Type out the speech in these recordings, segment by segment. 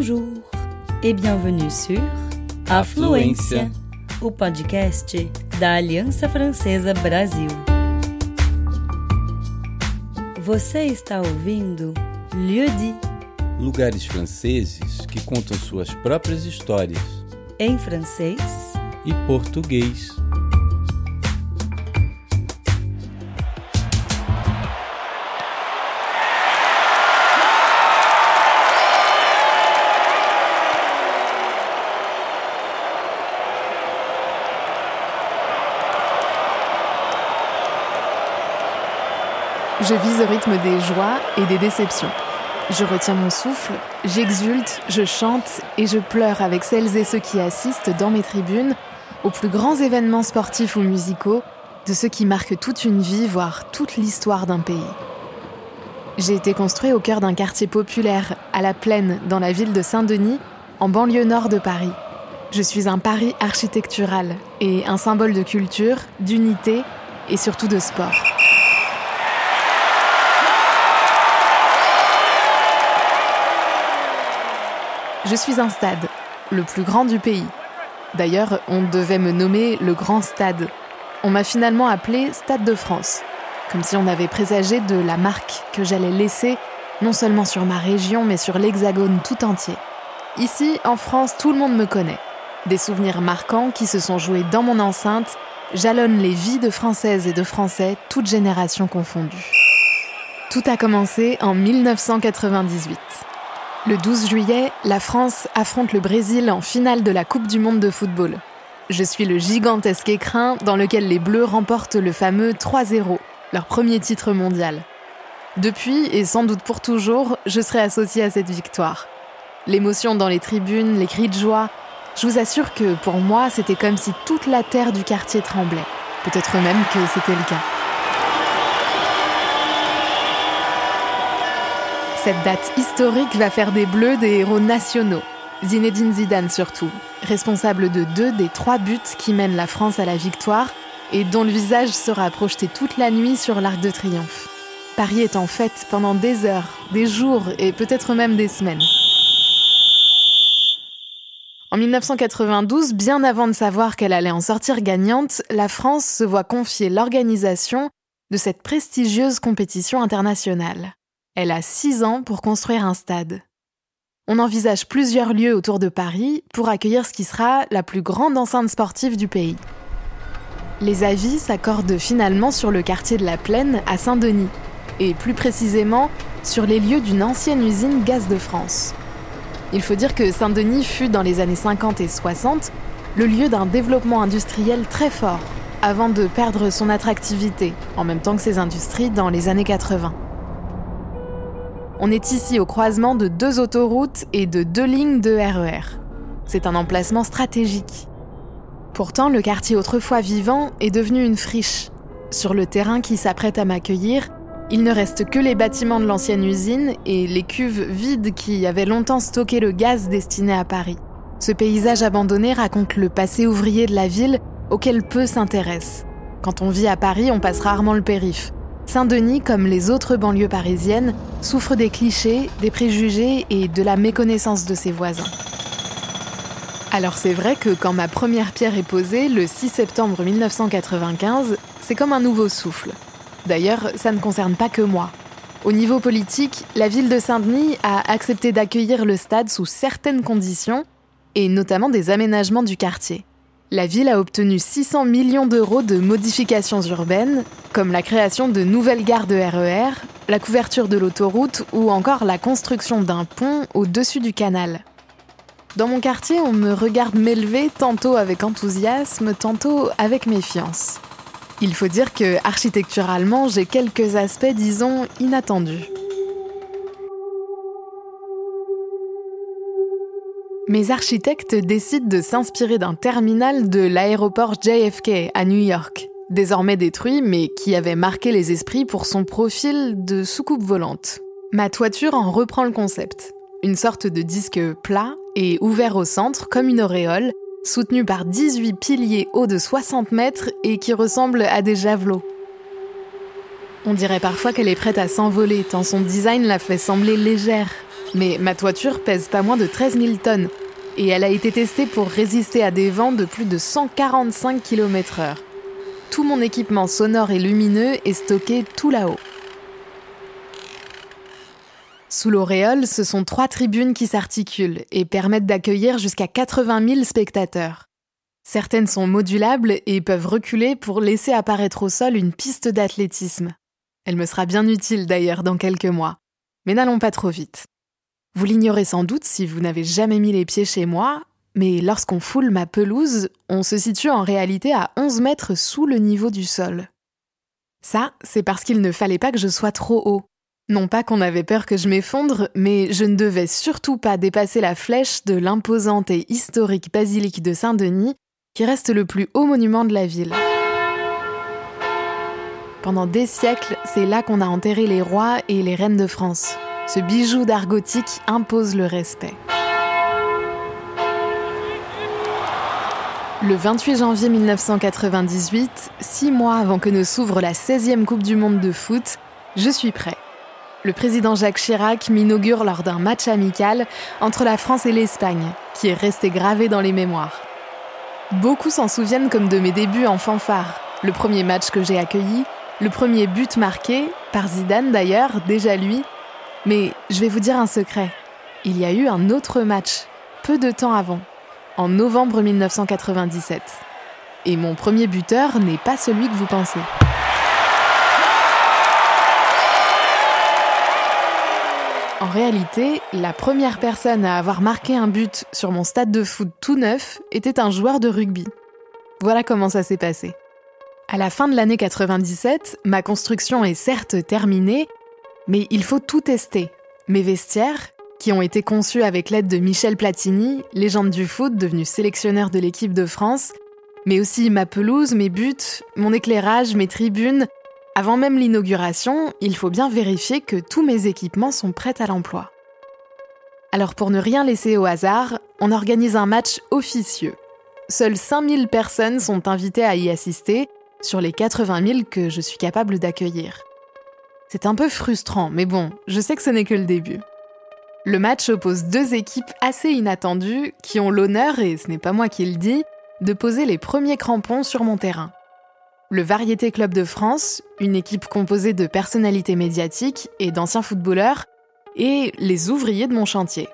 Bonjour e bienvenue sur Afluência, o podcast da Aliança Francesa Brasil. Você está ouvindo Lieu dit, Lugares franceses que contam suas próprias histórias em francês e português. Je vis au rythme des joies et des déceptions. Je retiens mon souffle, j'exulte, je chante et je pleure avec celles et ceux qui assistent dans mes tribunes aux plus grands événements sportifs ou musicaux, de ceux qui marquent toute une vie, voire toute l'histoire d'un pays. J'ai été construit au cœur d'un quartier populaire, à la plaine, dans la ville de Saint-Denis, en banlieue nord de Paris. Je suis un Paris architectural et un symbole de culture, d'unité et surtout de sport. Je suis un stade, le plus grand du pays. D'ailleurs, on devait me nommer le Grand Stade. On m'a finalement appelé Stade de France, comme si on avait présagé de la marque que j'allais laisser non seulement sur ma région, mais sur l'Hexagone tout entier. Ici, en France, tout le monde me connaît. Des souvenirs marquants qui se sont joués dans mon enceinte jalonnent les vies de Françaises et de Français, toutes générations confondues. Tout a commencé en 1998. Le 12 juillet, la France affronte le Brésil en finale de la Coupe du Monde de football. Je suis le gigantesque écrin dans lequel les Bleus remportent le fameux 3-0, leur premier titre mondial. Depuis, et sans doute pour toujours, je serai associée à cette victoire. L'émotion dans les tribunes, les cris de joie, je vous assure que pour moi, c'était comme si toute la terre du quartier tremblait. Peut-être même que c'était le cas. Cette date historique va faire des Bleus des héros nationaux. Zinedine Zidane surtout, responsable de deux des trois buts qui mènent la France à la victoire et dont le visage sera projeté toute la nuit sur l'Arc de Triomphe. Paris est en fête pendant des heures, des jours et peut-être même des semaines. En 1992, bien avant de savoir qu'elle allait en sortir gagnante, la France se voit confier l'organisation de cette prestigieuse compétition internationale. Elle a six ans pour construire un stade. On envisage plusieurs lieux autour de Paris pour accueillir ce qui sera la plus grande enceinte sportive du pays. Les avis s'accordent finalement sur le quartier de la Plaine à Saint-Denis, et plus précisément sur les lieux d'une ancienne usine Gaz de France. Il faut dire que Saint-Denis fut dans les années 50 et 60 le lieu d'un développement industriel très fort, avant de perdre son attractivité, en même temps que ses industries dans les années 80. On est ici au croisement de deux autoroutes et de deux lignes de RER. C'est un emplacement stratégique. Pourtant, le quartier autrefois vivant est devenu une friche. Sur le terrain qui s'apprête à m'accueillir, il ne reste que les bâtiments de l'ancienne usine et les cuves vides qui avaient longtemps stocké le gaz destiné à Paris. Ce paysage abandonné raconte le passé ouvrier de la ville auquel peu s'intéressent. Quand on vit à Paris, on passe rarement le périph'. Saint-Denis, comme les autres banlieues parisiennes, souffre des clichés, des préjugés et de la méconnaissance de ses voisins. Alors c'est vrai que quand ma première pierre est posée, le 6 septembre 1995, c'est comme un nouveau souffle. D'ailleurs, ça ne concerne pas que moi. Au niveau politique, la ville de Saint-Denis a accepté d'accueillir le stade sous certaines conditions, et notamment des aménagements du quartier la ville a obtenu 600 millions d'euros de modifications urbaines, comme la création de nouvelles gares de RER, la couverture de l'autoroute ou encore la construction d'un pont au-dessus du canal. Dans mon quartier, on me regarde m'élever tantôt avec enthousiasme, tantôt avec méfiance. Il faut dire que architecturalement, j'ai quelques aspects, disons, inattendus. Mes architectes décident de s'inspirer d'un terminal de l'aéroport JFK à New York, désormais détruit mais qui avait marqué les esprits pour son profil de soucoupe volante. Ma toiture en reprend le concept. Une sorte de disque plat et ouvert au centre comme une auréole, soutenu par 18 piliers hauts de 60 mètres et qui ressemble à des javelots. On dirait parfois qu'elle est prête à s'envoler tant son design la fait sembler légère, Mais ma toiture pèse pas moins de 13 000 tonnes et elle a été testée pour résister à des vents de plus de 145 km/h. Tout mon équipement sonore et lumineux est stocké tout là-haut. Sous l'auréole, ce sont trois tribunes qui s'articulent et permettent d'accueillir jusqu'à 80 000 spectateurs. Certaines sont modulables et peuvent reculer pour laisser apparaître au sol une piste d'athlétisme. Elle me sera bien utile d'ailleurs dans quelques mois. Mais n'allons pas trop vite. Vous l'ignorez sans doute si vous n'avez jamais mis les pieds chez moi, mais lorsqu'on foule ma pelouse, on se situe en réalité à 11 mètres sous le niveau du sol. Ça, c'est parce qu'il ne fallait pas que je sois trop haut. Non pas qu'on avait peur que je m'effondre, mais je ne devais surtout pas dépasser la flèche de l'imposante et historique basilique de Saint-Denis, qui reste le plus haut monument de la ville. Pendant des siècles, c'est là qu'on a enterré les rois et les reines de France. Ce bijou d'art gothique impose le respect. Le 28 janvier 1998, six mois avant que ne s'ouvre la 16e Coupe du Monde de foot, je suis prêt. Le président Jacques Chirac m'inaugure lors d'un match amical entre la France et l'Espagne, qui est resté gravé dans les mémoires. Beaucoup s'en souviennent comme de mes débuts en fanfare, le premier match que j'ai accueilli, le premier but marqué, par Zidane d'ailleurs, déjà lui, mais je vais vous dire un secret. Il y a eu un autre match, peu de temps avant, en novembre 1997. Et mon premier buteur n'est pas celui que vous pensez. En réalité, la première personne à avoir marqué un but sur mon stade de foot tout neuf était un joueur de rugby. Voilà comment ça s'est passé. À la fin de l'année 97, ma construction est certes terminée, mais il faut tout tester. Mes vestiaires, qui ont été conçus avec l'aide de Michel Platini, légende du foot devenu sélectionneur de l'équipe de France, mais aussi ma pelouse, mes buts, mon éclairage, mes tribunes. Avant même l'inauguration, il faut bien vérifier que tous mes équipements sont prêts à l'emploi. Alors pour ne rien laisser au hasard, on organise un match officieux. Seules 5000 personnes sont invitées à y assister sur les 80 000 que je suis capable d'accueillir. C'est un peu frustrant, mais bon, je sais que ce n'est que le début. Le match oppose deux équipes assez inattendues qui ont l'honneur, et ce n'est pas moi qui le dis, de poser les premiers crampons sur mon terrain. Le Variété Club de France, une équipe composée de personnalités médiatiques et d'anciens footballeurs, et les ouvriers de mon chantier.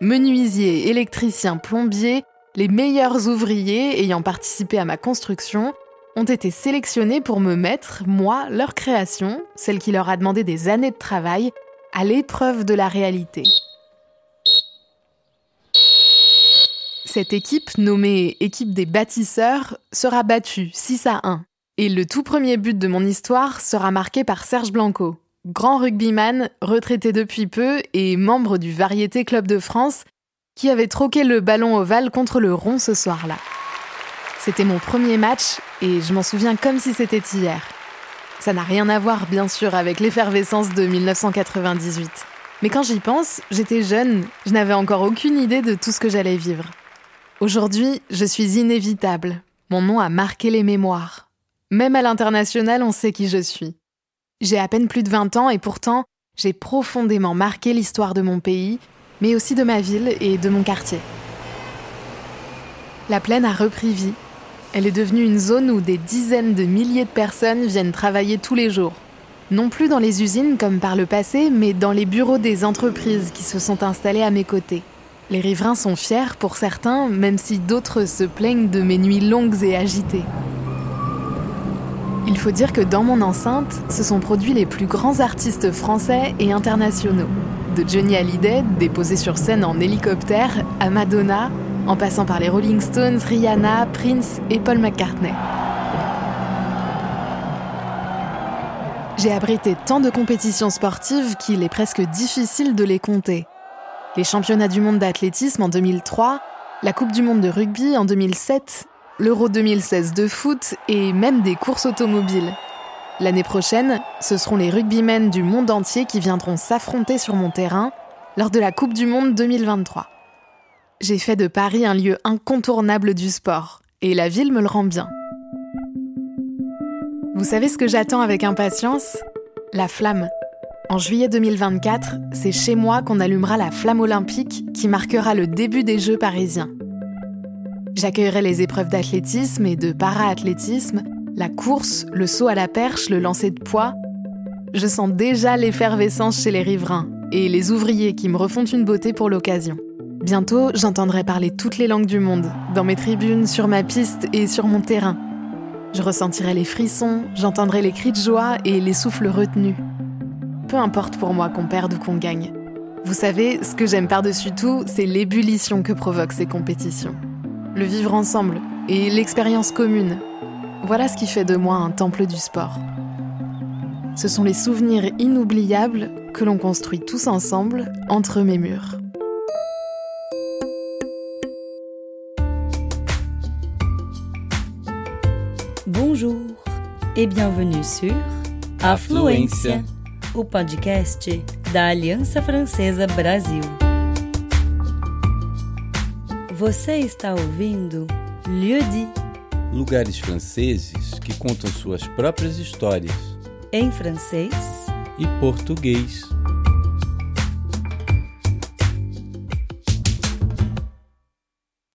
Menuisiers, électriciens, plombiers, les meilleurs ouvriers ayant participé à ma construction ont été sélectionnés pour me mettre, moi, leur création, celle qui leur a demandé des années de travail, à l'épreuve de la réalité. Cette équipe, nommée équipe des bâtisseurs, sera battue 6 à 1. Et le tout premier but de mon histoire sera marqué par Serge Blanco, grand rugbyman, retraité depuis peu et membre du Variété Club de France, qui avait troqué le ballon ovale contre le rond ce soir-là. C'était mon premier match et je m'en souviens comme si c'était hier. Ça n'a rien à voir, bien sûr, avec l'effervescence de 1998. Mais quand j'y pense, j'étais jeune, je n'avais encore aucune idée de tout ce que j'allais vivre. Aujourd'hui, je suis inévitable. Mon nom a marqué les mémoires. Même à l'international, on sait qui je suis. J'ai à peine plus de 20 ans et pourtant, j'ai profondément marqué l'histoire de mon pays, mais aussi de ma ville et de mon quartier. La plaine a repris vie elle est devenue une zone où des dizaines de milliers de personnes viennent travailler tous les jours. Non plus dans les usines comme par le passé, mais dans les bureaux des entreprises qui se sont installées à mes côtés. Les riverains sont fiers pour certains, même si d'autres se plaignent de mes nuits longues et agitées. Il faut dire que dans mon enceinte se sont produits les plus grands artistes français et internationaux. De Johnny Hallyday, déposé sur scène en hélicoptère, à Madonna, en passant par les Rolling Stones, Rihanna, Prince et Paul McCartney. J'ai abrité tant de compétitions sportives qu'il est presque difficile de les compter. Les championnats du monde d'athlétisme en 2003, la Coupe du monde de rugby en 2007, l'Euro 2016 de foot et même des courses automobiles. L'année prochaine, ce seront les rugbymen du monde entier qui viendront s'affronter sur mon terrain lors de la Coupe du monde 2023. J'ai fait de Paris un lieu incontournable du sport, et la ville me le rend bien. Vous savez ce que j'attends avec impatience? La flamme. En juillet 2024, c'est chez moi qu'on allumera la flamme olympique qui marquera le début des Jeux parisiens. J'accueillerai les épreuves d'athlétisme et de para-athlétisme, la course, le saut à la perche, le lancer de poids. Je sens déjà l'effervescence chez les riverains et les ouvriers qui me refont une beauté pour l'occasion. Bientôt, j'entendrai parler toutes les langues du monde, dans mes tribunes, sur ma piste et sur mon terrain. Je ressentirai les frissons, j'entendrai les cris de joie et les souffles retenus. Peu importe pour moi qu'on perde ou qu'on gagne. Vous savez, ce que j'aime par-dessus tout, c'est l'ébullition que provoquent ces compétitions. Le vivre ensemble et l'expérience commune. Voilà ce qui fait de moi un temple du sport. Ce sont les souvenirs inoubliables que l'on construit tous ensemble entre mes murs. Et bienvenue sur Afluência, o podcast da Aliança Francesa Brasil. Você está ouvindo Lieu dit, Lugares franceses que contam suas próprias histórias em francês e português.